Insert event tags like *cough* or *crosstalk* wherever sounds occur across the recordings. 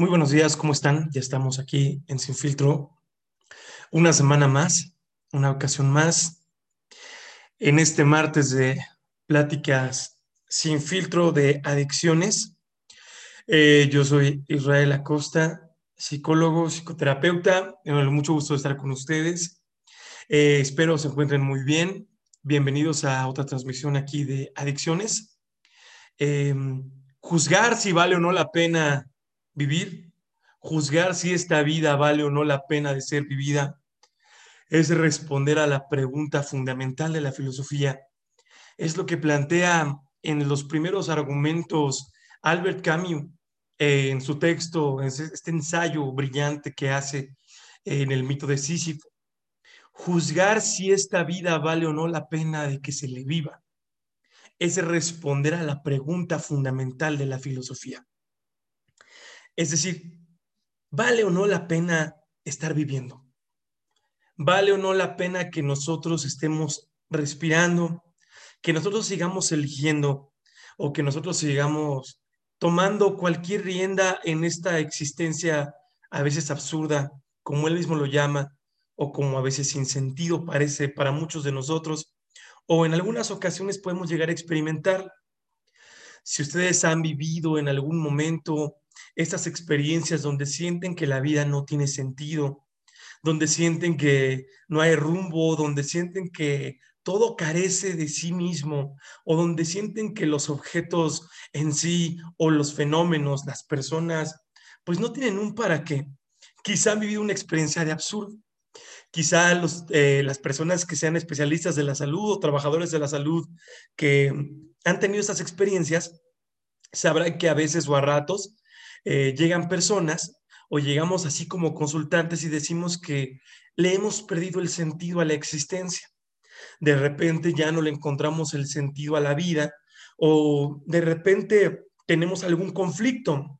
Muy buenos días, ¿cómo están? Ya estamos aquí en Sin Filtro. Una semana más, una ocasión más, en este martes de pláticas sin filtro de adicciones. Eh, yo soy Israel Acosta, psicólogo, psicoterapeuta. Me mucho gusto estar con ustedes. Eh, espero se encuentren muy bien. Bienvenidos a otra transmisión aquí de adicciones. Eh, juzgar si vale o no la pena vivir, juzgar si esta vida vale o no la pena de ser vivida, es responder a la pregunta fundamental de la filosofía. Es lo que plantea en los primeros argumentos Albert Camus eh, en su texto, en este ensayo brillante que hace en el mito de Sísifo. Juzgar si esta vida vale o no la pena de que se le viva es responder a la pregunta fundamental de la filosofía. Es decir, ¿vale o no la pena estar viviendo? ¿Vale o no la pena que nosotros estemos respirando, que nosotros sigamos eligiendo o que nosotros sigamos tomando cualquier rienda en esta existencia a veces absurda, como él mismo lo llama, o como a veces sin sentido parece para muchos de nosotros, o en algunas ocasiones podemos llegar a experimentar. Si ustedes han vivido en algún momento estas experiencias donde sienten que la vida no tiene sentido, donde sienten que no hay rumbo, donde sienten que todo carece de sí mismo o donde sienten que los objetos en sí o los fenómenos, las personas, pues no tienen un para qué. Quizá han vivido una experiencia de absurdo. Quizá eh, las personas que sean especialistas de la salud o trabajadores de la salud que han tenido estas experiencias sabrán que a veces o a ratos eh, llegan personas o llegamos así como consultantes y decimos que le hemos perdido el sentido a la existencia. De repente ya no le encontramos el sentido a la vida o de repente tenemos algún conflicto,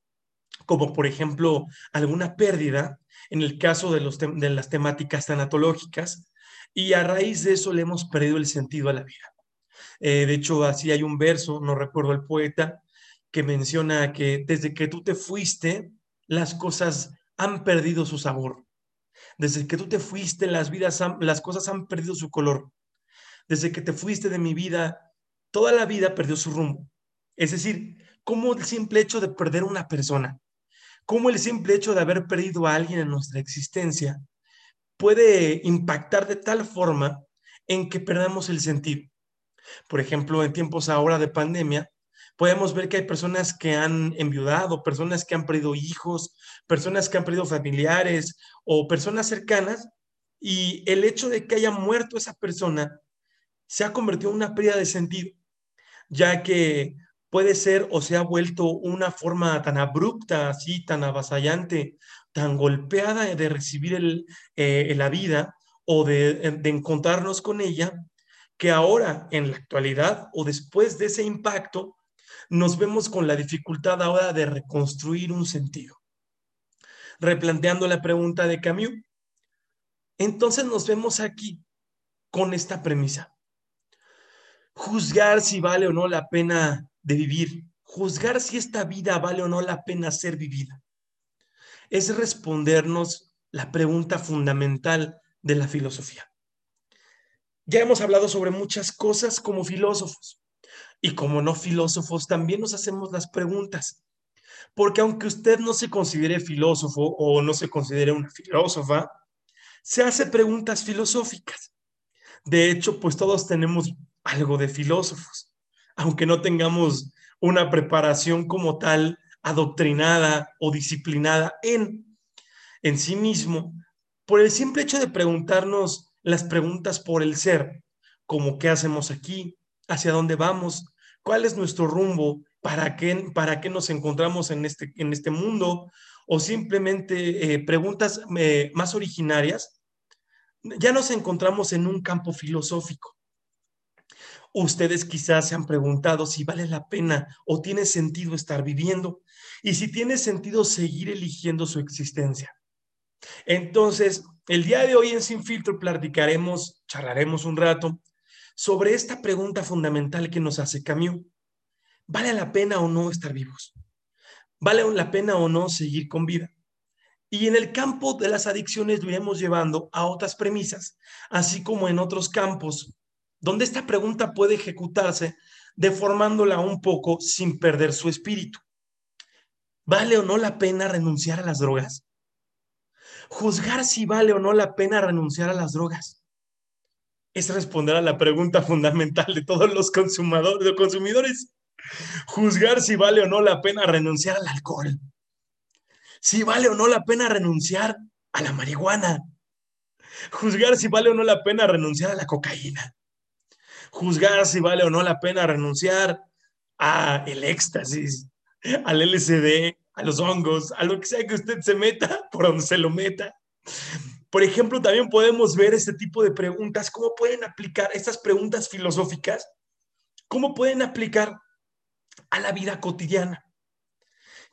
como por ejemplo alguna pérdida, en el caso de, los de las temáticas tanatológicas, y a raíz de eso le hemos perdido el sentido a la vida. Eh, de hecho, así hay un verso, no recuerdo el poeta, que menciona que desde que tú te fuiste, las cosas han perdido su sabor. Desde que tú te fuiste, las, vidas las cosas han perdido su color. Desde que te fuiste de mi vida, toda la vida perdió su rumbo. Es decir, como el simple hecho de perder una persona, como el simple hecho de haber perdido a alguien en nuestra existencia puede impactar de tal forma en que perdamos el sentido. Por ejemplo, en tiempos ahora de pandemia, podemos ver que hay personas que han enviudado, personas que han perdido hijos, personas que han perdido familiares o personas cercanas, y el hecho de que haya muerto esa persona se ha convertido en una pérdida de sentido, ya que puede ser o se ha vuelto una forma tan abrupta, así, tan avasallante, tan golpeada de recibir el, eh, la vida o de, de encontrarnos con ella, que ahora, en la actualidad o después de ese impacto, nos vemos con la dificultad ahora de reconstruir un sentido. Replanteando la pregunta de Camus, entonces nos vemos aquí con esta premisa. Juzgar si vale o no la pena de vivir, juzgar si esta vida vale o no la pena ser vivida, es respondernos la pregunta fundamental de la filosofía. Ya hemos hablado sobre muchas cosas como filósofos, y como no filósofos, también nos hacemos las preguntas. Porque aunque usted no se considere filósofo o no se considere una filósofa, se hace preguntas filosóficas. De hecho, pues todos tenemos algo de filósofos, aunque no tengamos una preparación como tal adoctrinada o disciplinada en, en sí mismo, por el simple hecho de preguntarnos las preguntas por el ser, como qué hacemos aquí, hacia dónde vamos, cuál es nuestro rumbo, para qué, para qué nos encontramos en este, en este mundo, o simplemente eh, preguntas eh, más originarias, ya nos encontramos en un campo filosófico. Ustedes quizás se han preguntado si vale la pena o tiene sentido estar viviendo y si tiene sentido seguir eligiendo su existencia. Entonces, el día de hoy en Sin Filtro platicaremos, charlaremos un rato sobre esta pregunta fundamental que nos hace Camus. ¿Vale la pena o no estar vivos? ¿Vale la pena o no seguir con vida? Y en el campo de las adicciones lo iremos llevando a otras premisas, así como en otros campos, donde esta pregunta puede ejecutarse deformándola un poco sin perder su espíritu. ¿Vale o no la pena renunciar a las drogas? Juzgar si vale o no la pena renunciar a las drogas es responder a la pregunta *laughs* fundamental de todos los consumidores, consumidores. Juzgar si vale o no la pena renunciar al alcohol. Si vale o no la pena renunciar a la marihuana. Juzgar si vale o no la pena renunciar a la cocaína. Juzgar si vale o no la pena renunciar a el éxtasis, al LSD, a los hongos, a lo que sea que usted se meta, *laughs* por donde se lo meta. Por ejemplo, también podemos ver este tipo de preguntas, cómo pueden aplicar estas preguntas filosóficas, cómo pueden aplicar a la vida cotidiana.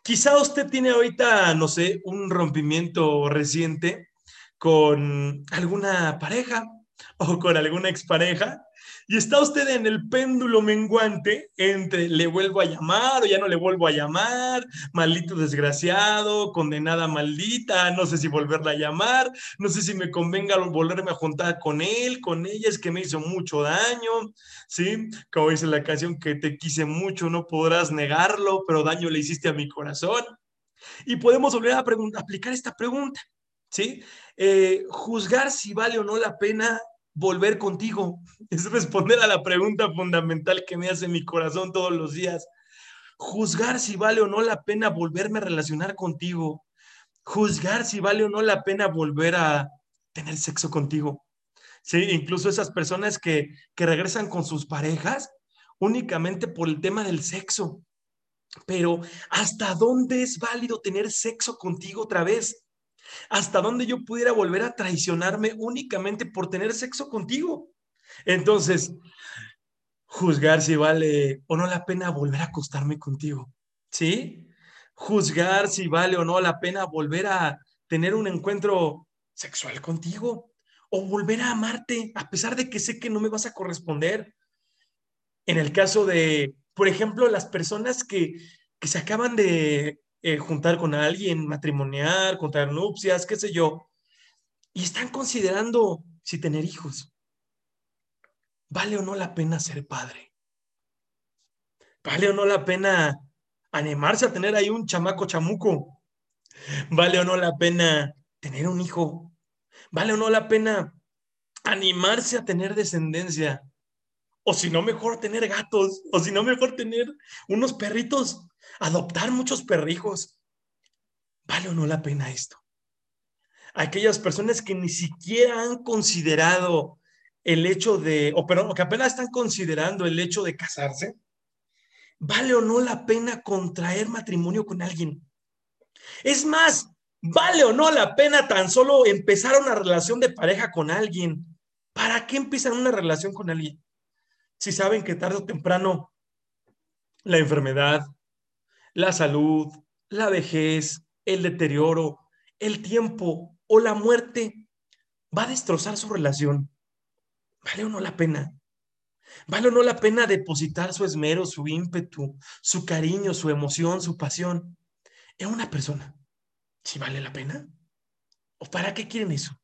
Quizá usted tiene ahorita, no sé, un rompimiento reciente con alguna pareja *laughs* o con alguna expareja y está usted en el péndulo menguante entre le vuelvo a llamar o ya no le vuelvo a llamar, maldito desgraciado, condenada maldita, no sé si volverla a llamar, no sé si me convenga volverme a juntar con él, con ella, es que me hizo mucho daño, ¿sí? Como dice la canción, que te quise mucho, no podrás negarlo, pero daño le hiciste a mi corazón. Y podemos volver a aplicar esta pregunta, ¿sí? Eh, juzgar si vale o no la pena volver contigo. *laughs* Es responder a la pregunta fundamental que me hace mi corazón todos los días. Juzgar si vale o no la pena volverme a relacionar contigo. Juzgar si vale o no la pena volver a tener sexo contigo. Sí, incluso esas personas que, que regresan con sus parejas únicamente por el tema del sexo. Pero ¿hasta dónde es válido tener sexo contigo otra vez? Hasta dónde yo pudiera volver a traicionarme únicamente por tener sexo contigo. Entonces, juzgar si vale o no la pena volver a acostarme contigo, ¿sí? Juzgar si vale o no la pena volver a tener un encuentro sexual contigo o volver a amarte a pesar de que sé que no me vas a corresponder. En el caso de, por ejemplo, las personas que, que se acaban de eh, juntar con alguien, matrimoniar, contraer nupcias, qué sé yo, y están considerando si tener hijos. ¿Vale o no la pena ser padre? ¿Vale o no la pena animarse a tener ahí un chamaco chamuco? ¿Vale o no la pena tener un hijo? ¿Vale o no la pena animarse a tener descendencia? O si no, mejor tener gatos, o si no, mejor tener unos perritos adoptar muchos perrijos. ¿Vale o no la pena esto? Aquellas personas que ni siquiera han considerado el hecho de, o perdón, que apenas están considerando el hecho de casarse, ¿vale o no la pena contraer matrimonio con alguien? Es más, ¿vale o no la pena tan solo empezar una relación de pareja con alguien? ¿Para qué empiezan una relación con alguien? Si saben que tarde o temprano la enfermedad, la salud, la vejez, el deterioro, el tiempo o la muerte va a destrozar su relación. ¿Vale o no la pena? ¿Vale o no la pena depositar su esmero, su ímpetu, su cariño, su emoción, su pasión en una persona? ¿Si vale la pena? ¿O para qué quieren eso?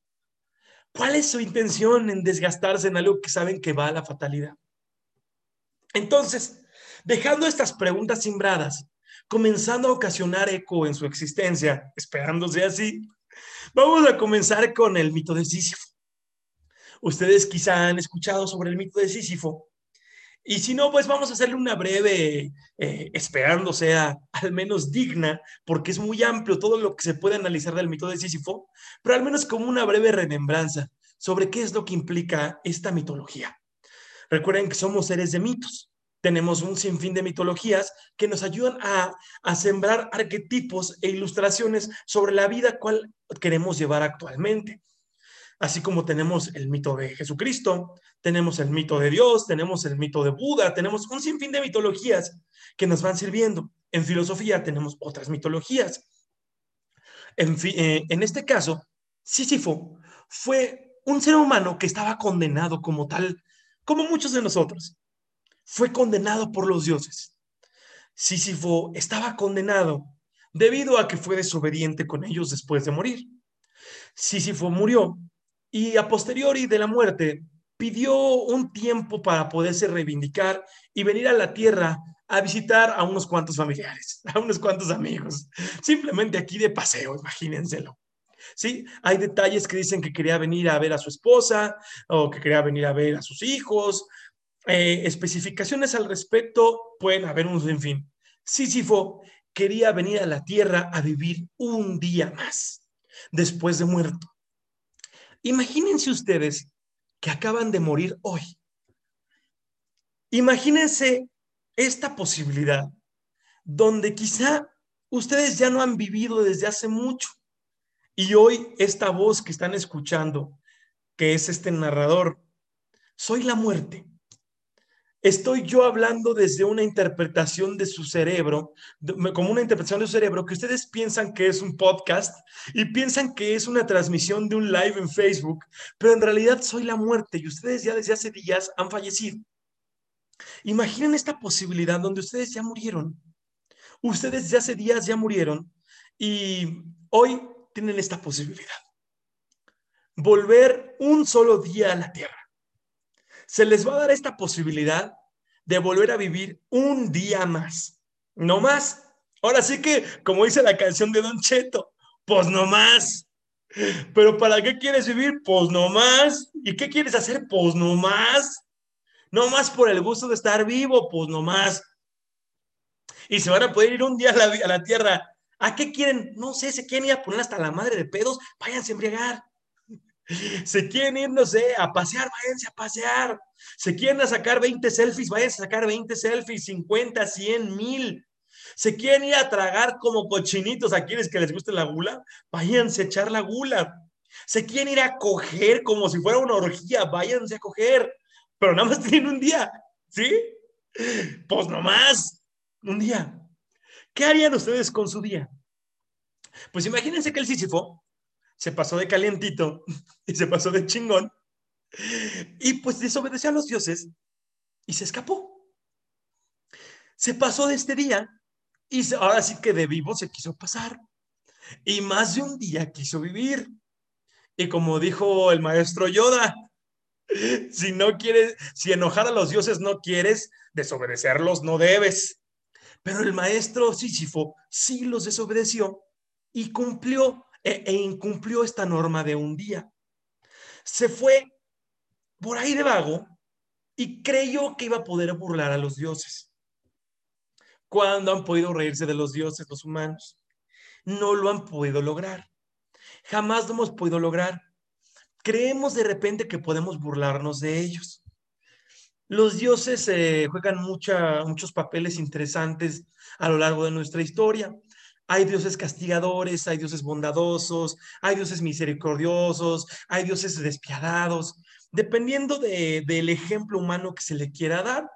¿Cuál es su intención en desgastarse en algo que saben que va a la fatalidad? Entonces, dejando estas preguntas simbradas, comenzando a ocasionar eco en su existencia, esperándose así, vamos a comenzar con el mito de Sísifo. Ustedes quizá han escuchado sobre el mito de Sísifo. Y si no, pues vamos a hacerle una breve, eh, esperando sea al menos digna, porque es muy amplio todo lo que se puede analizar del mito de Sísifo, pero al menos como una breve remembranza sobre qué es lo que implica esta mitología. Recuerden que somos seres de mitos tenemos un sinfín de mitologías que nos ayudan a, sembrar arquetipos e ilustraciones sobre la vida cual queremos llevar actualmente. Así como tenemos el mito de Jesucristo, tenemos el mito de Dios, tenemos el mito de Buda, tenemos un sinfín de mitologías que nos van sirviendo. En filosofía tenemos otras mitologías. En, eh, en este caso, Sísifo fue un ser humano que estaba condenado como tal, como muchos de nosotros fue condenado por los dioses. Sísifo estaba condenado debido a que fue desobediente con ellos después de morir. Sísifo murió y a posteriori de la muerte pidió un tiempo para poderse reivindicar y venir a la tierra a visitar a unos cuantos familiares, *laughs* a unos cuantos amigos, simplemente aquí de paseo, imagínenselo. ¿Sí? Hay detalles que dicen que quería venir a ver a su esposa o que quería venir a ver a sus hijos. Eh, especificaciones al respecto pueden haber un en fin. Sísifo quería venir a la tierra a vivir un día más después de muerto. Imagínense ustedes que acaban de morir hoy. Imagínense esta posibilidad donde quizá ustedes ya no han vivido desde hace mucho y hoy esta voz que están escuchando, que es este narrador, soy la muerte. Estoy yo hablando desde una interpretación de su cerebro, como una interpretación de su cerebro, que ustedes piensan que es un podcast y piensan que es una transmisión de un live en Facebook, pero en realidad soy la muerte y ustedes ya desde hace días han fallecido. Imaginen esta posibilidad donde ustedes ya murieron. Ustedes ya hace días ya murieron y hoy tienen esta posibilidad. Volver un solo día a la tierra se les va a dar esta posibilidad de volver a vivir un día más. No más. Ahora sí que, como dice la canción de Don Cheto, pues no más. Pero ¿para qué quieres vivir? Pues no más. ¿Y qué quieres hacer? Pues no más. No más por el gusto de estar vivo, pues no más. Y se van a poder ir un día a la, a la tierra. ¿A qué quieren? No sé, se quieren ir a poner hasta la madre de pedos, váyanse a embriagar. Se quieren ir, no sé, a pasear, váyanse a pasear. Se quieren a sacar 20 selfies, váyanse a sacar 20 selfies, 50, 100, mil. Se quieren ir a tragar como cochinitos a quienes que les guste la gula, váyanse a echar la gula. Se quieren ir a coger como si fuera una orgía, váyanse a coger. Pero nada más *laughs* tienen un día, ¿sí? Pues nomás, un día. ¿Qué harían ustedes con su día? Pues imagínense que el Sísifo se pasó de calientito *laughs* y se pasó de chingón y pues desobedeció a los dioses y se escapó. Se pasó de este día y ahora sí que de vivo se quiso pasar. Y más de un día quiso vivir. Y como dijo el maestro Yoda, *laughs* si no quieres, si enojar a los dioses no quieres, desobedecerlos no debes. Pero el maestro Sísifo sí los desobedeció y cumplió e, e, incumplió esta norma de un día. Se fue por ahí de vago y creyó que iba a poder burlar a los dioses. ¿Cuándo han podido reírse de los dioses los humanos? No lo han podido lograr. Jamás lo hemos podido lograr. Creemos de repente que podemos burlarnos de ellos. Los dioses eh, juegan muchos papeles interesantes a lo largo de nuestra historia. Hay dioses castigadores, hay dioses bondadosos, hay dioses misericordiosos, hay dioses despiadados, dependiendo del ejemplo humano que se le quiera dar.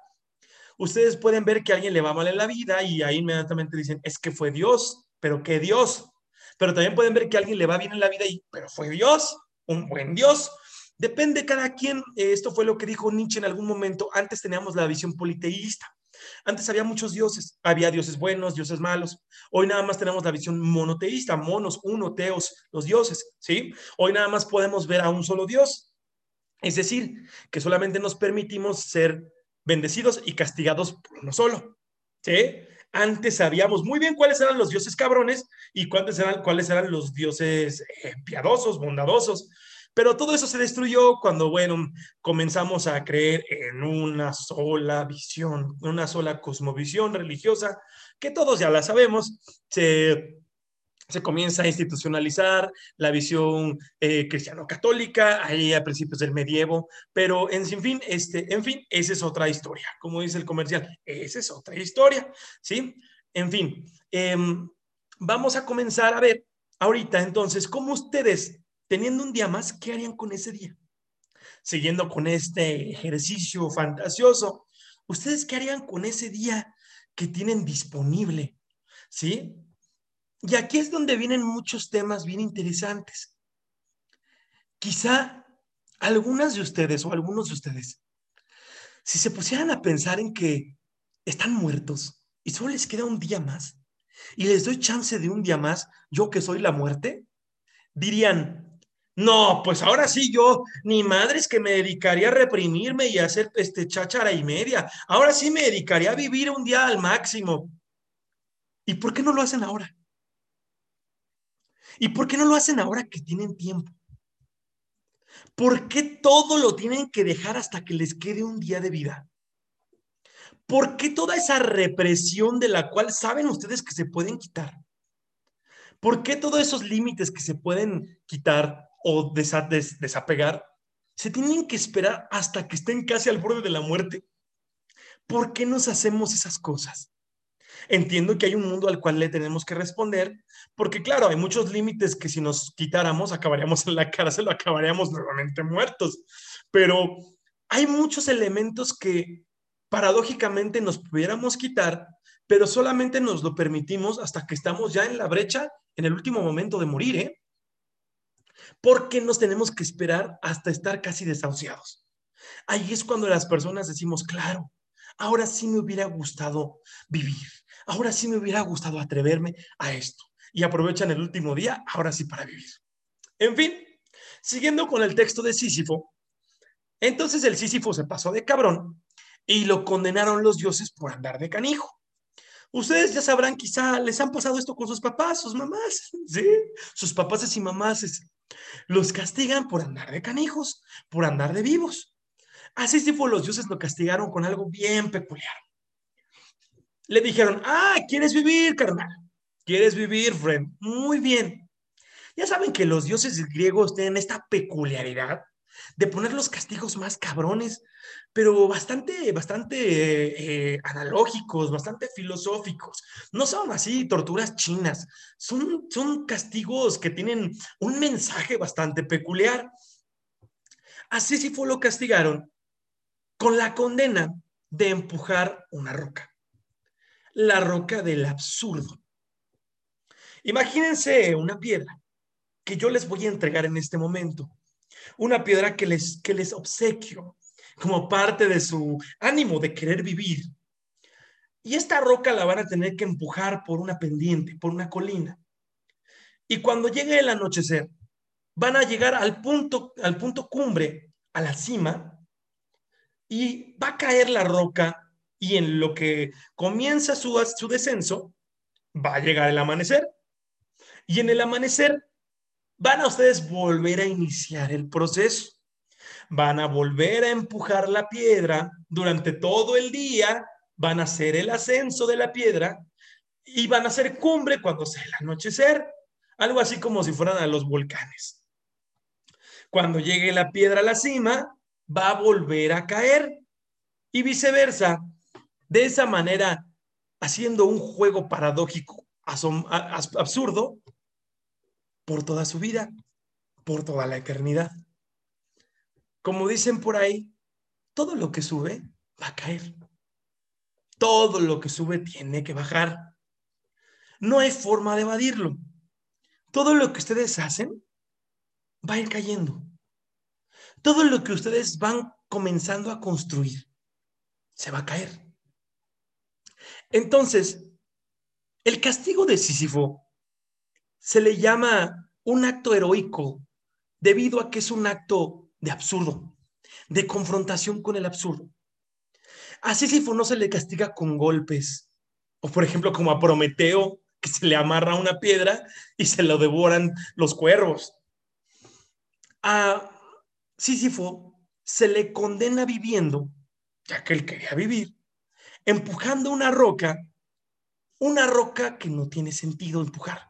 Ustedes pueden ver que a alguien le va mal en la vida y ahí inmediatamente dicen, es que fue Dios, pero ¿qué Dios? Pero también pueden ver que a alguien le va bien en la vida y, pero fue Dios, un buen Dios. Depende cada quien. Esto fue lo que dijo Nietzsche en algún momento. Antes teníamos la visión politeísta. Antes había muchos dioses, había dioses buenos, dioses malos. Hoy nada más tenemos la visión monoteísta, monos, uno, teos, los dioses, ¿sí? Hoy nada más podemos ver a un solo Dios. Es decir, que solamente nos permitimos ser bendecidos y castigados por uno solo, ¿sí? Antes sabíamos muy bien cuáles eran los dioses cabrones y cuáles eran, cuáles eran los dioses eh, piadosos, bondadosos. Pero todo eso se destruyó cuando, bueno, comenzamos a creer en una sola visión, una sola cosmovisión religiosa, que todos ya la sabemos, se, se comienza a institucionalizar la visión eh, cristiano-católica, ahí a principios del medievo, pero en fin, este, en fin, esa es otra historia, como dice el comercial, esa es otra historia, ¿sí? En fin, em, vamos a comenzar a ver ahorita entonces cómo ustedes teniendo un día más, ¿qué harían con ese día? Siguiendo con este ejercicio fantasioso, ¿ustedes qué harían con ese día que tienen disponible? ¿Sí? Y aquí es donde vienen muchos temas bien interesantes. Quizá algunas de ustedes o algunos de ustedes, si se pusieran a pensar en que están muertos y solo les queda un día más, y les doy chance de un día más, yo que soy la muerte, dirían, no, pues ahora sí yo, ni madres que me dedicaría a reprimirme y a hacer este cháchara y media. Ahora sí me dedicaría a vivir un día al máximo. ¿Y por qué no lo hacen ahora? ¿Y por qué no lo hacen ahora que tienen tiempo? ¿Por qué todo lo tienen que dejar hasta que les quede un día de vida? ¿Por qué toda esa represión de la cual saben ustedes que se pueden quitar? ¿Por qué todos esos límites que se pueden quitar o desapegar se tienen que esperar hasta que estén casi al borde de la muerte? ¿Por qué nos hacemos esas cosas? Entiendo que hay un mundo al cual le tenemos que responder, porque claro, hay muchos límites que si nos quitáramos acabaríamos en la cárcel o acabaríamos nuevamente muertos, pero hay muchos elementos que paradójicamente nos pudiéramos quitar, pero solamente nos lo permitimos hasta que estamos ya en la brecha, en el último momento de morir, ¿eh? Porque nos tenemos que esperar hasta estar casi desahuciados. Ahí es cuando las personas decimos, claro, ahora sí me hubiera gustado vivir, ahora sí me hubiera gustado atreverme a esto. Y aprovechan el último día, ahora sí para vivir. En fin, siguiendo con el texto de Sísifo, entonces el Sísifo se pasó de cabrón y lo condenaron los dioses por andar de canijo. Ustedes ya sabrán, quizá les han pasado esto con sus papás, sus mamás, ¿sí? Sus papás y mamás los castigan por andar de canijos, por andar de vivos. Así sí fue, los dioses lo castigaron con algo bien peculiar. Le dijeron, ah, ¿quieres vivir, carnal? ¿Quieres vivir, friend? Muy bien. Ya saben que los dioses griegos tienen esta peculiaridad de poner los castigos más cabrones, pero bastante, bastante eh, analógicos, bastante filosóficos. No son así torturas chinas, son, son castigos que tienen un mensaje bastante peculiar. Así sí fue lo castigaron con la condena de empujar una roca, la roca del absurdo. Imagínense una piedra que yo les voy a entregar en este momento una piedra que les, que les obsequio como parte de su ánimo de querer vivir. Y esta roca la van a tener que empujar por una pendiente, por una colina. Y cuando llegue el anochecer, van a llegar al punto, al punto cumbre, a la cima, y va a caer la roca y en lo que comienza su, su descenso, va a llegar el amanecer. Y en el amanecer van a ustedes volver a iniciar el proceso. Van a volver a empujar la piedra durante todo el día, van a hacer el ascenso de la piedra y van a hacer cumbre cuando sea el anochecer, algo así como si fueran a los volcanes. Cuando llegue la piedra a la cima, va a volver a caer y viceversa. De esa manera, haciendo un juego paradójico, absurdo, por toda su vida, por toda la eternidad. Como dicen por ahí, todo lo que sube va a caer. Todo lo que sube tiene que bajar. No hay forma de evadirlo. Todo lo que ustedes hacen va a ir cayendo. Todo lo que ustedes van comenzando a construir se va a caer. Entonces, el castigo de Sísifo se le llama un acto heroico debido a que es un acto de absurdo, de confrontación con el absurdo. A Sísifo no se le castiga con golpes, o por ejemplo como a Prometeo, que se le amarra una piedra y se lo devoran los cuervos. A Sísifo se le condena viviendo, ya que él quería vivir, empujando una roca, una roca que no tiene sentido empujar.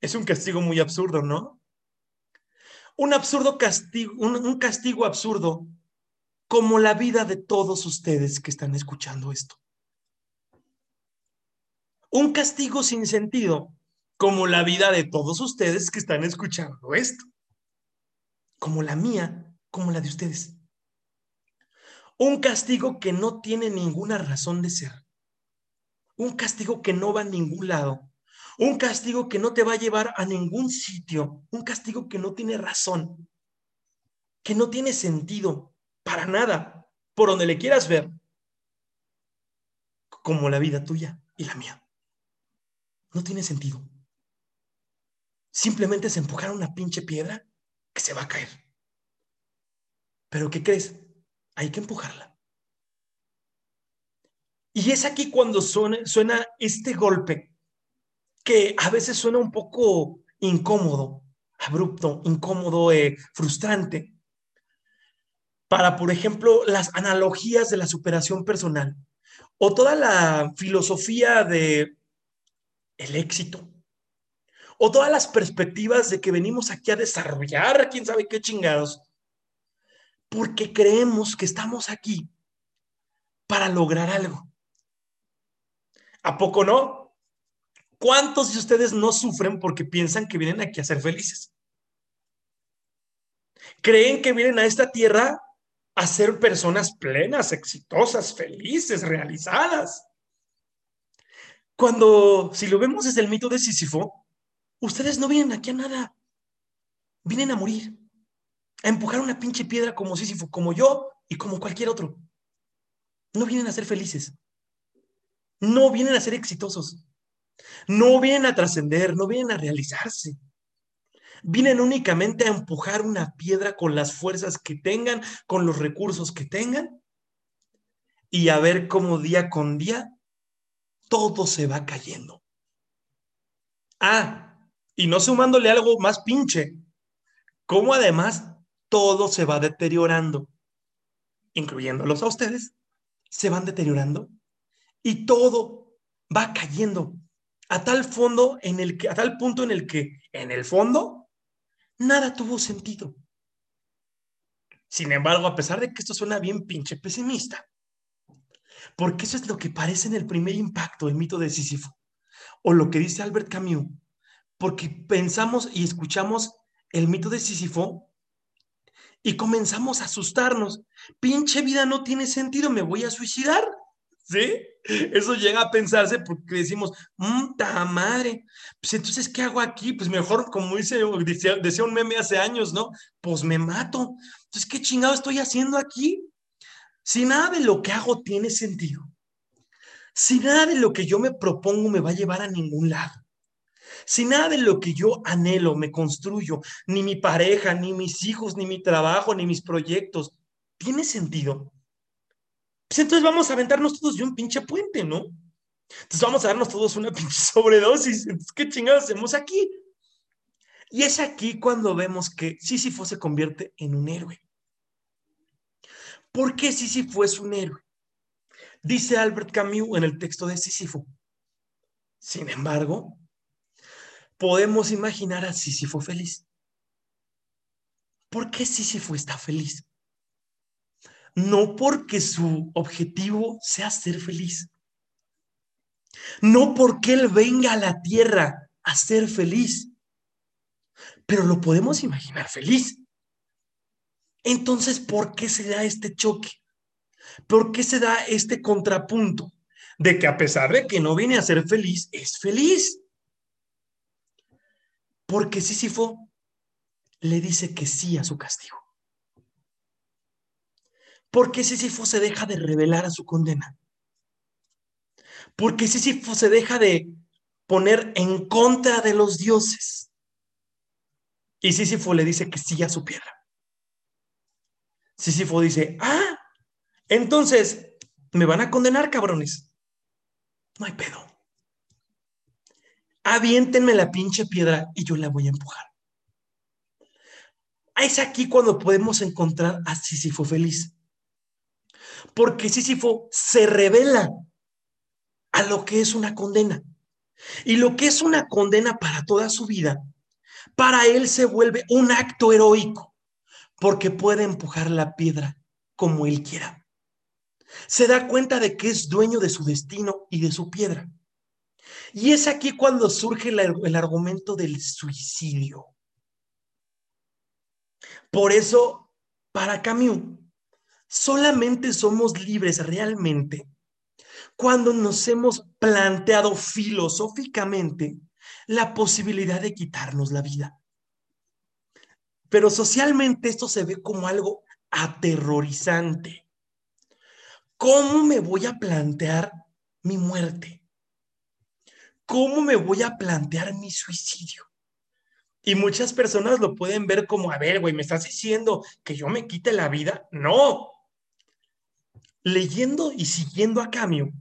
Es un castigo muy absurdo, ¿no? Un absurdo castigo, un, castigo absurdo como la vida de todos ustedes que están escuchando esto. Un castigo sin sentido como la vida de todos ustedes que están escuchando esto. Como la mía, como la de ustedes. Un castigo que no tiene ninguna razón de ser. Un castigo que no va a ningún lado un castigo que no te va a llevar a ningún sitio, un castigo que no tiene razón, que no tiene sentido para nada, por donde le quieras ver, como la vida tuya y la mía. no tiene sentido. Simplemente es empujar una pinche piedra que se va a caer. Pero ¿qué crees? Hay que empujarla. Y es aquí cuando suena, suena este golpe, que a veces suena un poco incómodo, abrupto, incómodo, eh, frustrante, para, por ejemplo, las analogías de la superación personal o toda la filosofía de el éxito o todas las perspectivas de que venimos aquí a desarrollar, quién sabe qué chingados, porque creemos que estamos aquí para lograr algo. ¿A poco no? ¿Cuántos de ustedes no sufren porque piensan que vienen aquí a ser felices? Creen que vienen a esta tierra a ser personas plenas, exitosas, felices, realizadas. Cuando, si lo vemos desde el mito de Sísifo, ustedes no vienen aquí a nada, vienen a morir, a empujar una pinche piedra como Sísifo, como yo y como cualquier otro. No vienen a ser felices, no vienen a ser exitosos, no vienen a trascender, no vienen a realizarse vienen únicamente a empujar una piedra con las fuerzas que tengan, con los recursos que tengan, y a ver cómo día con día todo se va cayendo. Ah, y no sumándole algo más pinche, cómo además todo se va deteriorando, incluyéndolos a ustedes, se van deteriorando y todo va cayendo a tal fondo en el que a tal punto en el que en el fondo nada tuvo sentido. Sin embargo, a pesar de que esto suena bien pinche pesimista, porque eso es lo que parece en el primer impacto, el mito de Sísifo, o lo que dice Albert Camus, porque pensamos y escuchamos el mito de Sísifo y comenzamos a asustarnos. Pinche vida no tiene sentido, me voy a suicidar. ¿Sí? Eso llega a pensarse porque decimos, ¡ta madre! Pues entonces, ¿qué hago aquí? Pues mejor, como dice, decía, un meme hace años, ¿no? Pues me mato. Entonces, ¿qué chingado estoy haciendo aquí? Si nada de lo que hago tiene sentido, si nada de lo que yo me propongo me va a llevar a ningún lado, si nada de lo que yo anhelo, me construyo, ni mi pareja, ni mis hijos, ni mi trabajo, ni mis proyectos, tiene sentido, pues entonces vamos a aventarnos todos de un pinche puente, ¿no? Entonces vamos a darnos todos una *laughs* pinche sobredosis. ¿qué chingados hacemos aquí? Y es aquí cuando vemos que Sísifo se convierte en un héroe. ¿Por qué Sísifo es un héroe? Dice Albert Camus en el texto de Sísifo. Sin embargo, podemos imaginar a Sísifo feliz. ¿Por qué Sísifo está feliz? No porque su objetivo sea ser feliz, no porque Él venga a la tierra a ser feliz, pero lo podemos imaginar feliz. Entonces, ¿por qué se da este choque? ¿Por qué se da este contrapunto de que a pesar de que no viene a ser feliz, es feliz? Porque Sísifo le dice que sí a su castigo. ¿Por qué Sísifo se deja de revelar a su condena? ¿Por qué Sísifo se deja de poner en contra de los dioses? Y Sísifo le dice que sí a su piedra. Sísifo dice, ah, entonces me van a condenar, cabrones. No hay pedo. Aviéntenme la pinche piedra y yo la voy a empujar. Es aquí cuando podemos encontrar a Sísifo feliz porque Sísifo se revela a lo que es una condena. Y lo que es una condena para toda su vida, para él se vuelve un acto heroico, porque puede empujar la piedra como él quiera. Se da cuenta de que es dueño de su destino y de su piedra. Y es aquí cuando surge el, argumento del suicidio. Por eso, para Camus, Solamente somos libres realmente cuando nos hemos planteado filosóficamente la posibilidad de quitarnos la vida. Pero socialmente esto se ve como algo aterrorizante. ¿Cómo me voy a plantear mi muerte? ¿cómo me voy a plantear mi suicidio? Y muchas personas lo pueden ver como, a ver, güey, ¿me estás diciendo que yo me quite la vida? No. Leyendo y siguiendo a cambio,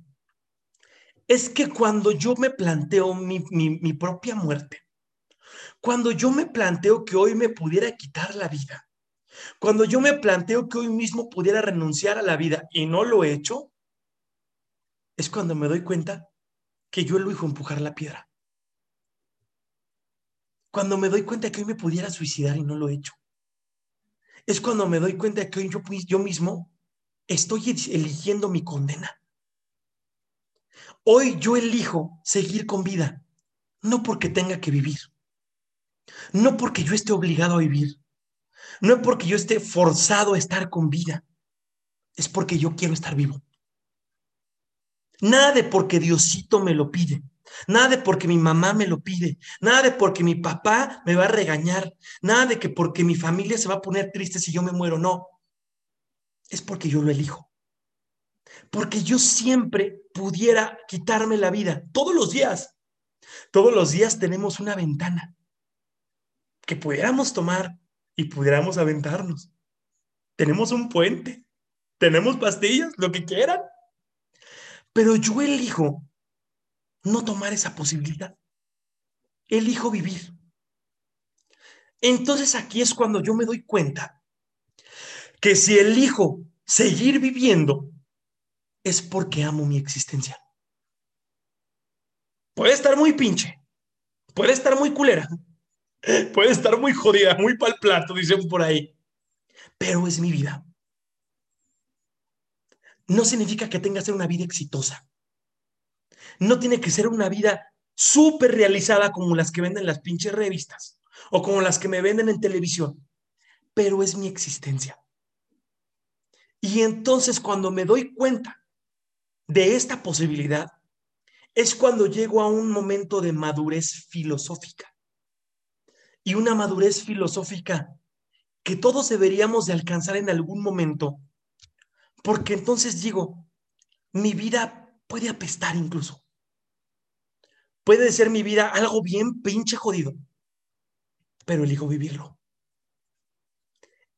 es que cuando yo me planteo mi, mi propia muerte, cuando yo me planteo que hoy me pudiera quitar la vida, cuando yo me planteo que hoy mismo pudiera renunciar a la vida y no lo he hecho, es cuando me doy cuenta que yo elijo empujar la piedra. Cuando me doy cuenta que hoy me pudiera suicidar y no lo he hecho. Es cuando me doy cuenta que hoy yo mismo estoy eligiendo mi condena. Hoy yo elijo seguir con vida, no porque tenga que vivir, no porque yo esté obligado a vivir, no porque yo esté forzado a estar con vida, es porque yo quiero estar vivo. Nada de porque Diosito me lo pide. Nada de porque mi mamá me lo pide. Nada de porque mi papá me va a regañar. Nada de que porque mi familia se va a poner triste si yo me muero. No. Es porque yo lo elijo. Porque yo siempre pudiera quitarme la vida. Todos los días. Todos los días tenemos una ventana que pudiéramos tomar y pudiéramos aventarnos. Tenemos un puente. Tenemos pastillas, lo que quieran. Pero yo elijo no tomar esa posibilidad. Elijo vivir. Entonces aquí es cuando yo me doy cuenta que si elijo seguir viviendo es porque amo mi existencia. Puede estar muy pinche, puede estar muy culera, *laughs* puede estar muy jodida, muy pal plato, dicen por ahí, pero es mi vida no significa que tenga que ser una vida exitosa. No tiene que ser una vida súper realizada como las que venden las pinches revistas o como las que me venden en televisión, pero es mi existencia. Y entonces cuando me doy cuenta de esta posibilidad, es cuando llego a un momento de madurez filosófica. Y una madurez filosófica que todos deberíamos de alcanzar en algún momento porque entonces digo, mi vida puede apestar incluso. Puede ser mi vida algo bien pinche jodido, pero elijo vivirlo.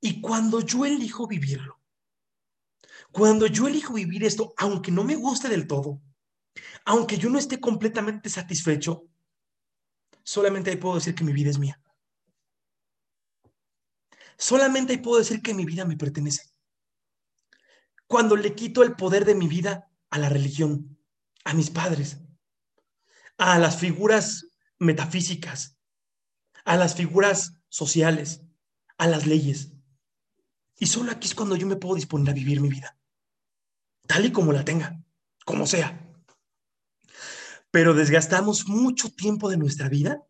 Y cuando yo elijo vivirlo, cuando yo elijo vivir esto, aunque no me guste del todo, aunque yo no esté completamente satisfecho, solamente ahí puedo decir que mi vida es mía. Solamente ahí puedo decir que mi vida me pertenece cuando le quito el poder de mi vida a la religión, a mis padres, a las figuras metafísicas, a las figuras sociales, a las leyes. Y solo aquí es cuando yo me puedo disponer a vivir mi vida, tal y como la tenga, como sea. Pero desgastamos mucho tiempo de nuestra vida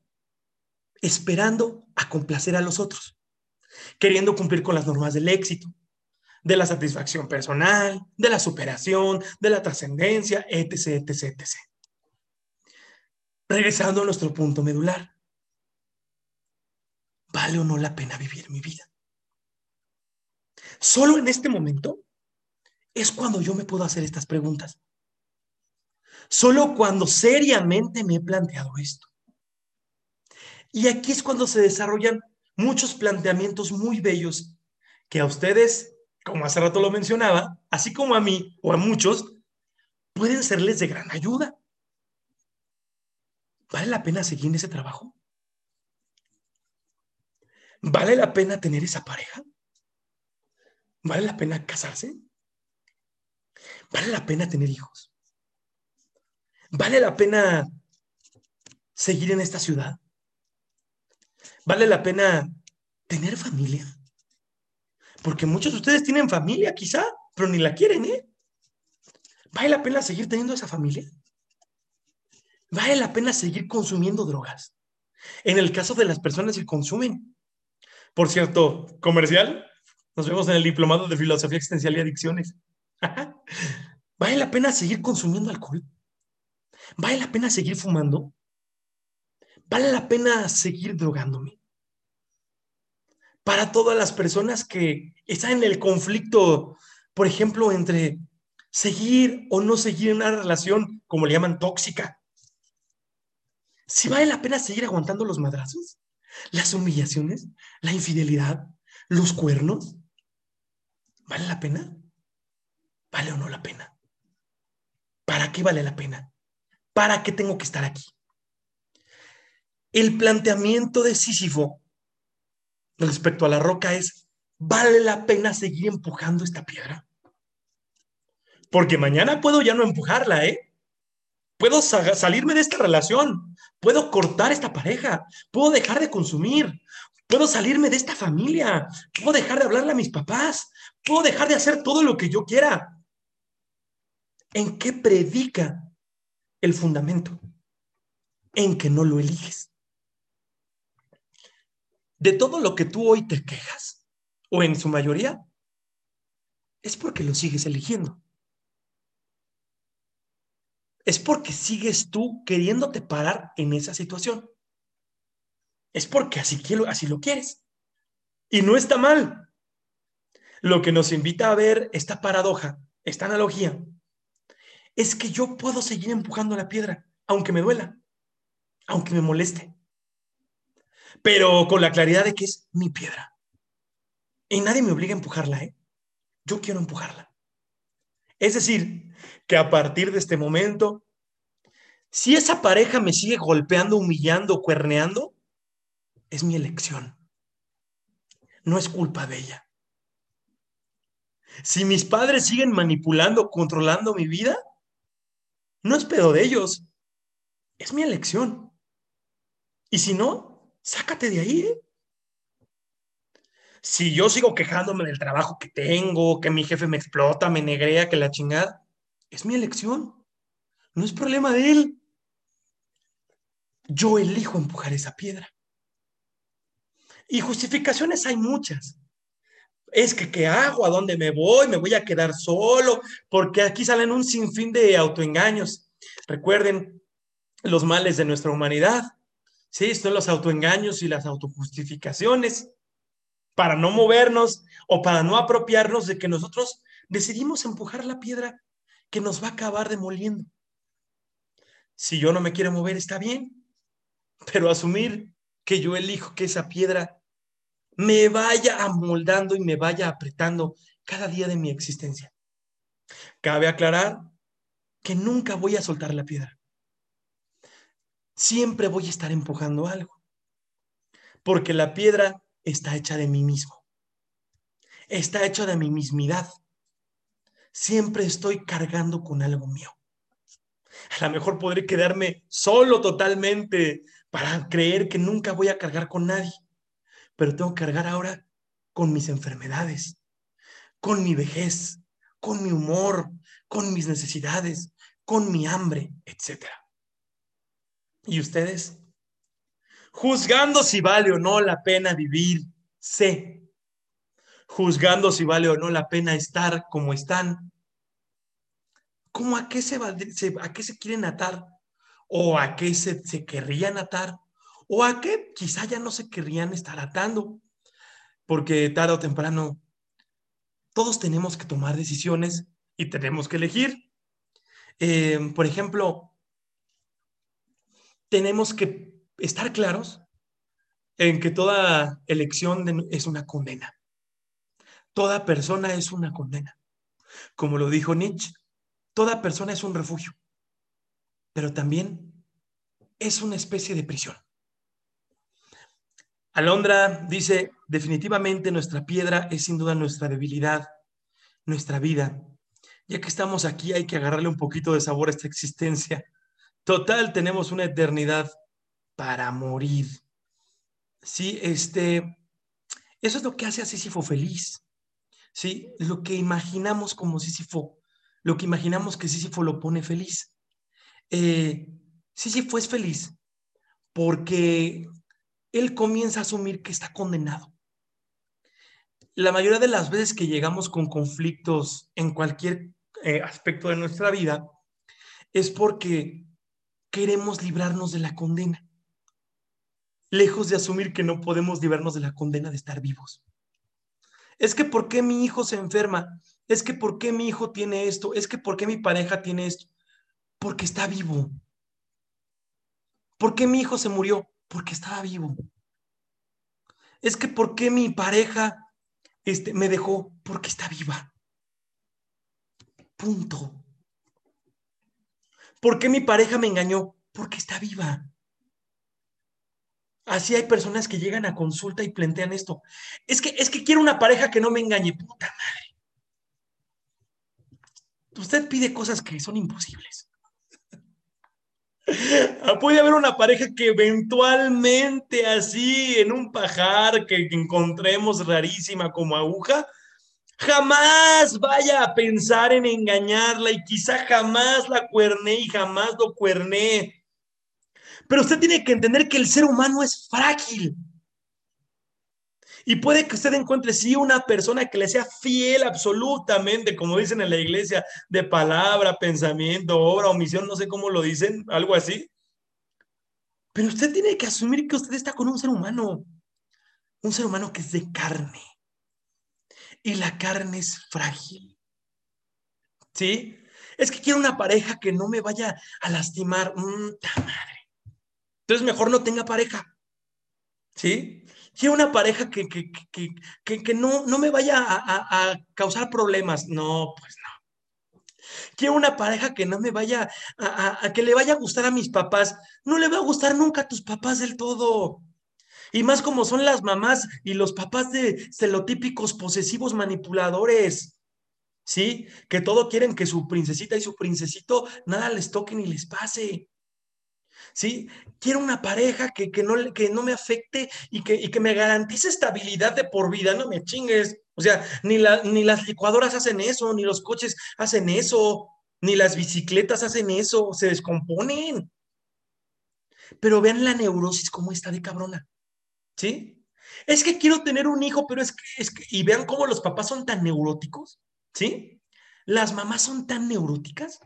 esperando a complacer a los otros, queriendo cumplir con las normas del éxito, de la satisfacción personal, de la superación, de la trascendencia, etc., etc., etc. Regresando a nuestro punto medular. ¿Vale o no la pena vivir mi vida? Solo en este momento es cuando yo me puedo hacer estas preguntas. Solo cuando seriamente me he planteado esto. Y aquí es cuando se desarrollan muchos planteamientos muy bellos que a ustedes como hace rato lo mencionaba, así como a mí o a muchos, pueden serles de gran ayuda. ¿Vale la pena seguir en ese trabajo? ¿Vale la pena tener esa pareja? ¿Vale la pena casarse? ¿Vale la pena tener hijos? ¿Vale la pena seguir en esta ciudad? ¿Vale la pena tener familia? Porque muchos de ustedes tienen familia, quizá, pero ni la quieren, ¿eh? ¿Vale la pena seguir teniendo esa familia? ¿Vale la pena seguir consumiendo drogas? En el caso de las personas que consumen. Por cierto, comercial, nos vemos en el diplomado de filosofía existencial y adicciones. *laughs* ¿Vale la pena seguir consumiendo alcohol? ¿Vale la pena seguir fumando? ¿Vale la pena seguir drogándome? para todas las personas que están en el conflicto, por ejemplo, entre seguir o no seguir una relación, como le llaman, tóxica. si vale la pena seguir aguantando los madrazos, las humillaciones, la infidelidad, los cuernos. ¿Vale la pena? ¿Vale o no la pena? ¿Para qué vale la pena? ¿Para qué tengo que estar aquí? El planteamiento de Sísifo respecto a la roca es, ¿vale la pena seguir empujando esta piedra? Porque mañana puedo ya no empujarla, ¿eh? Puedo salirme de esta relación, puedo cortar esta pareja, puedo dejar de consumir, puedo salirme de esta familia, puedo dejar de hablarle a mis papás, puedo dejar de hacer todo lo que yo quiera. ¿En qué predica el fundamento? En que no lo eliges. De todo lo que tú hoy te quejas, o en su mayoría, es porque lo sigues eligiendo. Es porque sigues tú queriéndote parar en esa situación. Es porque así, así lo quieres. Y no está mal. Lo que nos invita a ver esta paradoja, esta analogía, es que yo puedo seguir empujando la piedra, aunque me duela, aunque me moleste, pero con la claridad de que es mi piedra. Y nadie me obliga a empujarla, ¿eh? Yo quiero empujarla. Es decir, que a partir de este momento, si esa pareja me sigue golpeando, humillando, cuerneando, es mi elección. No es culpa de ella. Si mis padres siguen manipulando, controlando mi vida, no es pedo de ellos. Es mi elección. Y si no, sácate de ahí. ¿eh? Si yo sigo quejándome del trabajo que tengo, que mi jefe me explota, me negrea, que la chingada, es mi elección. No es problema de él. Yo elijo empujar esa piedra. Y justificaciones hay muchas. Es que, ¿qué hago? ¿A dónde me voy? ¿Me voy a quedar solo? Porque aquí salen un sinfín de autoengaños. Recuerden los males de nuestra humanidad. Sí, son los autoengaños y las autojustificaciones para no movernos o para no apropiarnos de que nosotros decidimos empujar la piedra que nos va a acabar demoliendo. Si yo no me quiero mover, está bien, pero asumir que yo elijo que esa piedra me vaya amoldando y me vaya apretando cada día de mi existencia. Cabe aclarar que nunca voy a soltar la piedra. Siempre voy a estar empujando algo, porque la piedra está hecha de mí mismo. Está hecha de mi mismidad. Siempre estoy cargando con algo mío. A lo mejor podré quedarme solo totalmente para creer que nunca voy a cargar con nadie, pero tengo que cargar ahora con mis enfermedades, con mi vejez, con mi humor, con mis necesidades, con mi hambre, etc. ¿Y ustedes? juzgando si vale o no la pena vivir, sé, juzgando si vale o no la pena estar como están. ¿Cómo a qué se, a qué se quieren atar? ¿O a qué se, se querrían atar? ¿O a qué quizá ya no se querrían estar atando? Porque tarde o temprano todos tenemos que tomar decisiones y tenemos que elegir. Eh, por ejemplo, tenemos que estar claros en que toda elección es una condena. Toda persona es una condena. Como lo dijo Nietzsche, toda persona es un refugio, pero también es una especie de prisión. Alondra dice, definitivamente nuestra piedra es sin duda nuestra debilidad, nuestra vida. Ya que estamos aquí hay que agarrarle un poquito de sabor a esta existencia. Total, tenemos una eternidad para morir. Sí, este, eso es lo que hace a Sísifo feliz. Sí, lo que imaginamos como Sísifo, lo que imaginamos que Sísifo lo pone feliz. Eh, Sísifo es feliz porque él comienza a asumir que está condenado. La mayoría de las veces que llegamos con conflictos en cualquier eh, aspecto de nuestra vida es porque queremos librarnos de la condena lejos de asumir que no podemos librarnos de la condena de estar vivos. Es que ¿por qué mi hijo se enferma? Es que ¿por qué mi hijo tiene esto? Es que ¿por qué mi pareja tiene esto? Porque está vivo. ¿por qué mi hijo se murió? Porque estaba vivo. Es que ¿por qué mi pareja este, me dejó? Porque está viva. Punto. ¿Por qué mi pareja me engañó? Porque está viva. Así hay personas que llegan a consulta y plantean esto. Es que, es que quiero una pareja que no me engañe. Puta madre. Usted pide cosas que son imposibles. *laughs* Puede haber una pareja que eventualmente así en un pajar que encontremos rarísima como aguja, jamás vaya a pensar en engañarla y quizá jamás la cuerné y jamás lo cuerné. Pero usted tiene que entender que el ser humano es frágil. Y puede que usted encuentre, sí, una persona que le sea fiel absolutamente, como dicen en la iglesia, de palabra, pensamiento, obra, omisión, no sé cómo lo dicen, algo así. Pero usted tiene que asumir que usted está con un ser humano, un ser humano que es de carne. Y la carne es frágil. ¿Sí? Es que quiero una pareja que no me vaya a lastimar. Mm, madre! Entonces mejor no tenga pareja. ¿Sí? Quiero una pareja que, que, no, no, me vaya a, causar problemas. No, pues no. Quiero una pareja que no me vaya a, a, que le vaya a gustar a mis papás. No le va a gustar nunca a tus papás del todo. Y más como son las mamás y los papás de celotípicos posesivos manipuladores. ¿Sí? Que todo quieren que su princesita y su princesito nada les toque ni les pase. ¿Sí? Quiero una pareja que, no, que no me afecte y que, que me garantice estabilidad de por vida, no me chingues. O sea, ni, ni las licuadoras hacen eso, ni los coches hacen eso, ni las bicicletas hacen eso, se descomponen. Pero vean la neurosis cómo está de cabrona, ¿sí? Es que quiero tener un hijo, pero es que, es que, y vean cómo los papás son tan neuróticos, ¿sí? Las mamás son tan neuróticas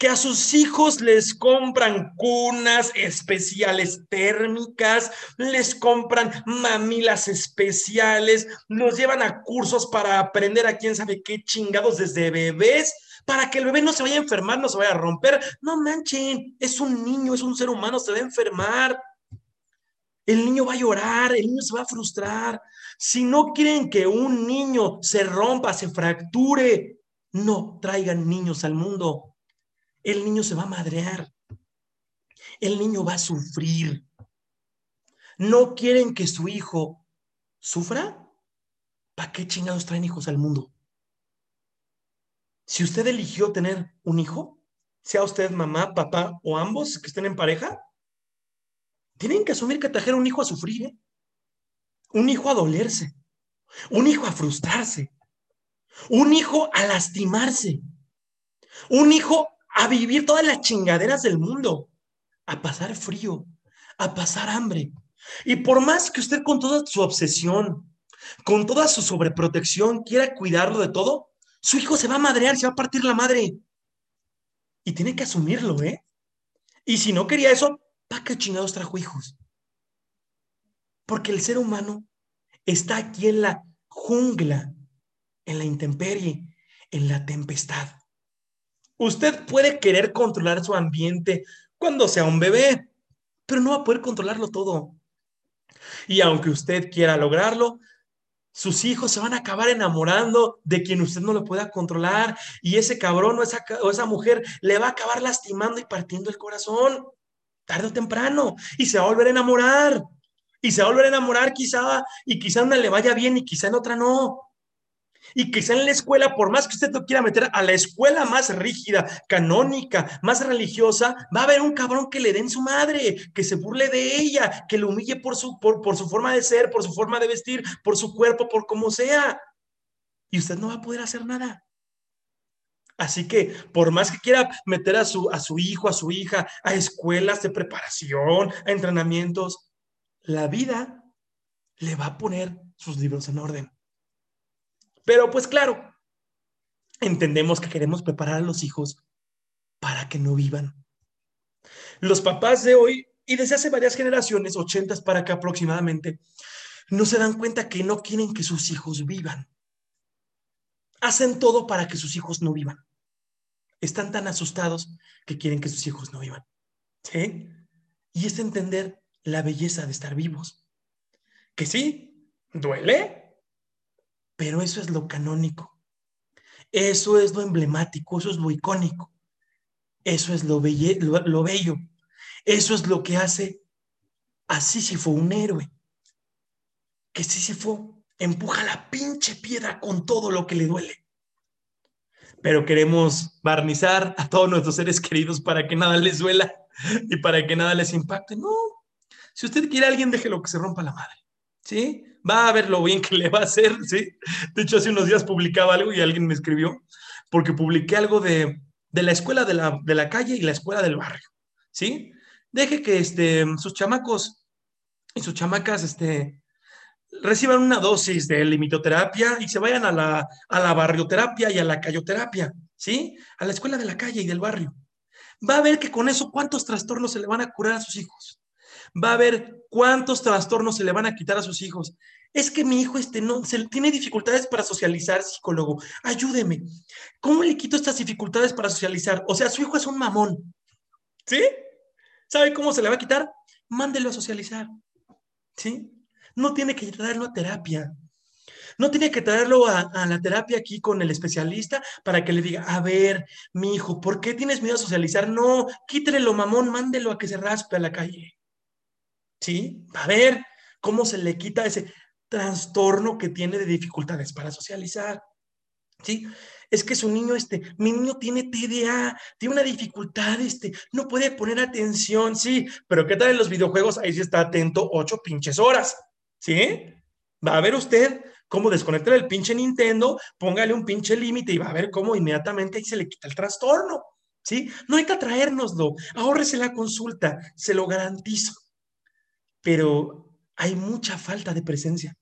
que a sus hijos les compran cunas especiales térmicas, les compran mamilas especiales, los llevan a cursos para aprender a quién sabe qué chingados desde bebés, para que el bebé no se vaya a enfermar, no se vaya a romper. No manchen, es un niño, es un ser humano, se va a enfermar. El niño va a llorar, el niño se va a frustrar. Si no quieren que un niño se rompa, se fracture, no traigan niños al mundo el niño se va a madrear. El niño va a sufrir. ¿No quieren que su hijo sufra? ¿Para qué chingados traen hijos al mundo? Si usted eligió tener un hijo, sea usted mamá, papá o ambos que estén en pareja, tienen que asumir que trajeron un hijo a sufrir, ¿eh? un hijo a dolerse, un hijo a frustrarse, un hijo a lastimarse, un hijo a vivir todas las chingaderas del mundo, a pasar frío, a pasar hambre. Y por más que usted con toda su obsesión, con toda su sobreprotección quiera cuidarlo de todo, su hijo se va a madrear, se va a partir la madre. Y tiene que asumirlo, ¿eh? Y si no quería eso, ¿para qué chingados trajo hijos? Porque el ser humano está aquí en la jungla, en la intemperie, en la tempestad. Usted puede querer controlar su ambiente cuando sea un bebé, pero no va a poder controlarlo todo. Y aunque usted quiera lograrlo, sus hijos se van a acabar enamorando de quien usted no lo pueda controlar y ese cabrón o esa, mujer le va a acabar lastimando y partiendo el corazón, tarde o temprano, y se va a volver a enamorar. Y se va a volver a enamorar quizá, y quizá una le vaya bien y quizá en otra no. Y quizá en la escuela, por más que usted lo quiera meter a la escuela más rígida, canónica, más religiosa, va a haber un cabrón que le den su madre, que se burle de ella, que lo humille por su, por, por su forma de ser, por su forma de vestir, por su cuerpo, por como sea. Y usted no va a poder hacer nada. Así que por más que quiera meter a su, a su hijo, a su hija, a escuelas de preparación, a entrenamientos, la vida le va a poner sus libros en orden. Pero pues claro, entendemos que queremos preparar a los hijos para que no vivan. Los papás de hoy y desde hace varias generaciones, ochentas para acá aproximadamente, no se dan cuenta que no quieren que sus hijos vivan. Hacen todo para que sus hijos no vivan. Están tan asustados que quieren que sus hijos no vivan. ¿Sí? y es entender la belleza de estar vivos. Que sí, duele, pero eso es lo canónico. Eso es lo emblemático, eso es lo icónico. Eso es lo, lo, bello. Eso es lo que hace a Sísifo un héroe. Que Sísifo empuja la pinche piedra con todo lo que le duele. Pero queremos barnizar a todos nuestros seres queridos para que nada les duela y para que nada les impacte. No. Si usted quiere a alguien, déjelo que se rompa la madre. ¿Sí? Va a ver lo bien que le va a hacer, ¿sí? De hecho, hace unos días publicaba algo y alguien me escribió, porque publiqué algo de, de la escuela de la, de la, calle y la escuela del barrio, ¿sí? Deje que este, sus chamacos y sus chamacas este, reciban una dosis de limitoterapia y se vayan a la, a la barrioterapia y a la cayoterapia, ¿sí? A la escuela de la calle y del barrio. Va a ver que con eso cuántos trastornos se le van a curar a sus hijos va a ver cuántos trastornos se le van a quitar a sus hijos. Es que mi hijo este no se, tiene dificultades para socializar, psicólogo. Ayúdeme. ¿Cómo le quito estas dificultades para socializar? O sea, su hijo es un mamón. ¿Sí? ¿Sabe cómo se le va a quitar? Mándelo a socializar. ¿Sí? No tiene que traerlo a terapia. No tiene que traerlo a, la terapia aquí con el especialista para que le diga, a ver, mi hijo, ¿por qué tienes miedo a socializar? No, quítele lo mamón, mándelo a que se raspe a la calle. ¿Sí? A ver cómo se le quita ese trastorno que tiene de dificultades para socializar, ¿sí? Es que su niño, este, mi niño tiene TDA, tiene una dificultad, este, no puede poner atención, sí, pero ¿qué tal en los videojuegos? Ahí sí está atento ocho pinches horas, ¿sí? Va a ver usted cómo desconectar el pinche Nintendo, póngale un pinche límite y va a ver cómo inmediatamente ahí se le quita el trastorno, ¿sí? No hay que atraérnoslo, ahórrese la consulta, se lo garantizo pero hay mucha falta de presencia.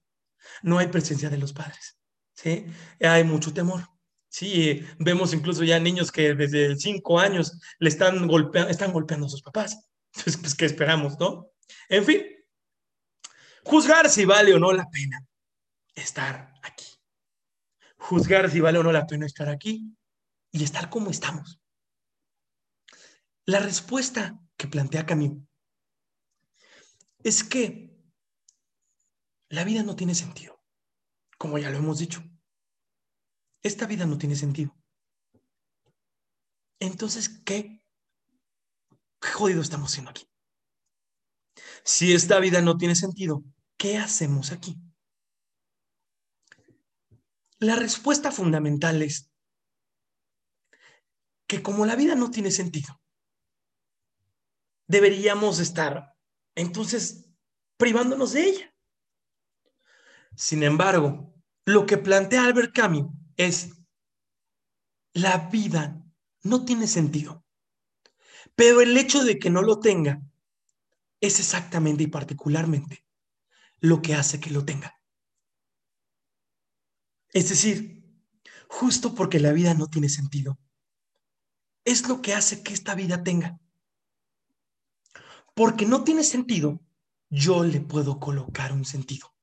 No hay presencia de los padres, ¿sí? Hay mucho temor. Sí, vemos incluso ya niños que desde cinco años le están, están golpeando a sus papás. Entonces, *laughs* pues, ¿qué esperamos, no? En fin, juzgar si vale o no la pena estar aquí. Juzgar si vale o no la pena estar aquí y estar como estamos. La respuesta que plantea Camilo es que la vida no tiene sentido, como ya lo hemos dicho. Esta vida no tiene sentido. Entonces, ¿qué? ¿Qué jodido estamos haciendo aquí? Si esta vida no tiene sentido, ¿qué hacemos aquí? La respuesta fundamental es que como la vida no tiene sentido, deberíamos estar entonces privándonos de ella. Sin embargo, lo que plantea Albert Camus es, la vida no tiene sentido, pero el hecho de que no lo tenga es exactamente y particularmente lo que hace que lo tenga. Es decir, justo porque la vida no tiene sentido, es lo que hace que esta vida tenga porque no tiene sentido, yo le puedo colocar un sentido.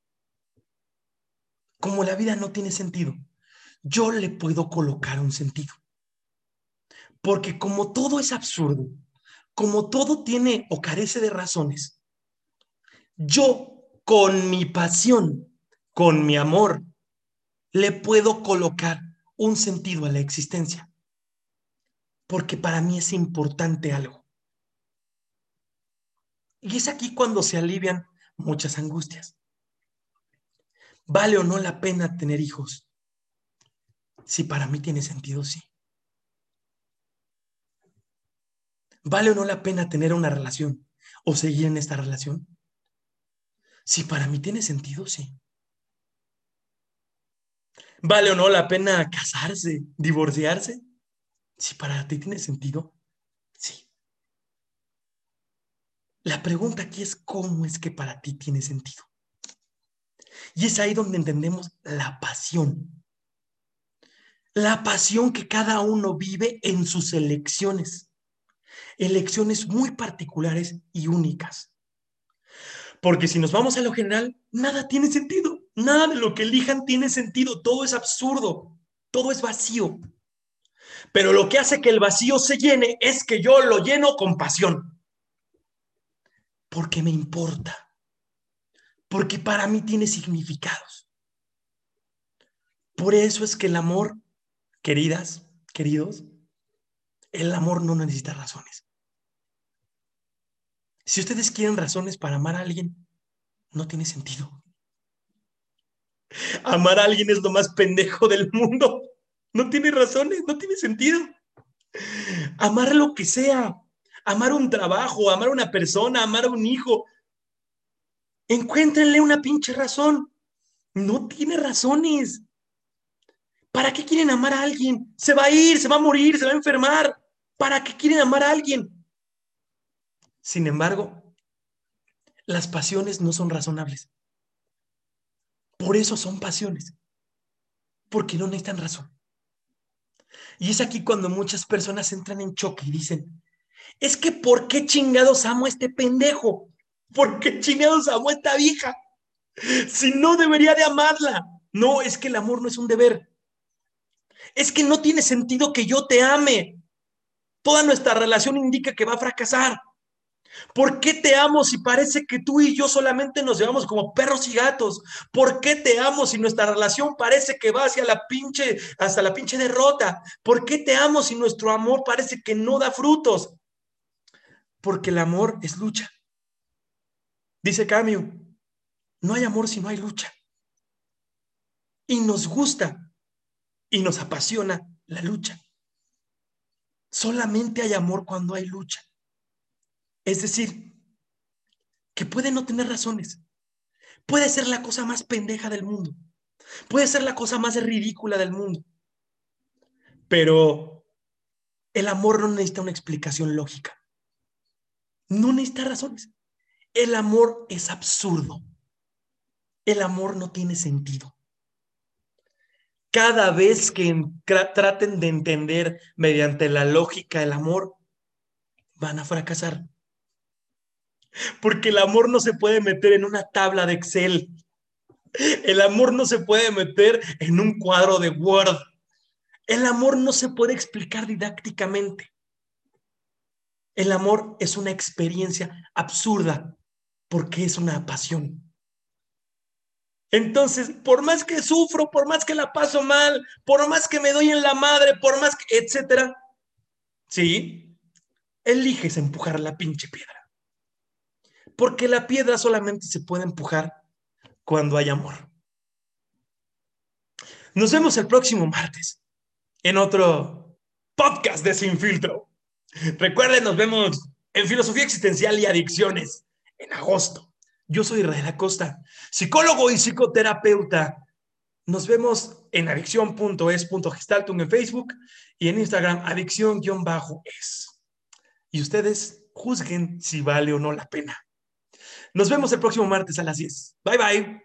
Como la vida no tiene sentido, yo le puedo colocar un sentido. Porque como todo es absurdo, como todo tiene o carece de razones, yo con mi pasión, con mi amor, le puedo colocar un sentido a la existencia. Porque para mí es importante algo. Y es aquí cuando se alivian muchas angustias. ¿Vale o no la pena tener hijos? Si para mí tiene sentido, sí. ¿Vale o no la pena tener una relación o seguir en esta relación? Si para mí tiene sentido, sí. ¿Vale o no la pena casarse, divorciarse? Si para ti tiene sentido, La pregunta aquí es cómo es que para ti tiene sentido. Y es ahí donde entendemos la pasión. La pasión que cada uno vive en sus elecciones. Elecciones muy particulares y únicas. Porque si nos vamos a lo general, nada tiene sentido. Nada de lo que elijan tiene sentido. Todo es absurdo. Todo es vacío. Pero lo que hace que el vacío se llene es que yo lo lleno con pasión. Porque me importa, porque para mí tiene significados. Por eso es que el amor, queridas, queridos, el amor no necesita razones. Si ustedes quieren razones para amar a alguien, no tiene sentido. Amar a alguien es lo más pendejo del mundo. No tiene razones, no tiene sentido. Amar lo que sea, amar un trabajo, amar una persona, amar un hijo. Encuéntrenle una pinche razón. No tiene razones. ¿Para qué quieren amar a alguien? Se va a ir, se va a morir, se va a enfermar. ¿Para qué quieren amar a alguien? Sin embargo, las pasiones no son razonables. Por eso son pasiones. Porque no necesitan razón. Y es aquí cuando muchas personas entran en choque y dicen, es que ¿por qué chingados amo a este pendejo? ¿Por qué chingados amo a esta vieja? Si no debería de amarla. No, es que el amor no es un deber. Es que no tiene sentido que yo te ame. Toda nuestra relación indica que va a fracasar. ¿Por qué te amo si parece que tú y yo solamente nos llevamos como perros y gatos? ¿Por qué te amo si nuestra relación parece que va hacia la pinche, hasta la pinche derrota? ¿Por qué te amo si nuestro amor parece que no da frutos? Porque el amor es lucha. Dice Camio, no hay amor si no hay lucha. Y nos gusta y nos apasiona la lucha. Solamente hay amor cuando hay lucha. Es decir, que puede no tener razones. Puede ser la cosa más pendeja del mundo. Puede ser la cosa más ridícula del mundo. Pero el amor no necesita una explicación lógica. No necesita razones. El amor es absurdo. El amor no tiene sentido. Cada vez que traten de entender mediante la lógica el amor, van a fracasar. Porque el amor no se puede meter en una tabla de Excel. El amor no se puede meter en un cuadro de Word. El amor no se puede explicar didácticamente. El amor es una experiencia absurda porque es una pasión. Entonces, por más que sufro, por más que la paso mal, por más que me doy en la madre, por más que, etcétera, sí, eliges empujar la pinche piedra porque la piedra solamente se puede empujar cuando hay amor. Nos vemos el próximo martes en otro podcast de Sin Filtro. *laughs* Recuerden, nos vemos en Filosofía Existencial y Adicciones en agosto. Yo soy Israel Acosta, psicólogo y psicoterapeuta. Nos vemos en adicción.es.gestaltung en Facebook y en Instagram adicción-es. Y ustedes juzguen si vale o no la pena. Nos vemos el próximo martes a las 10. Bye bye.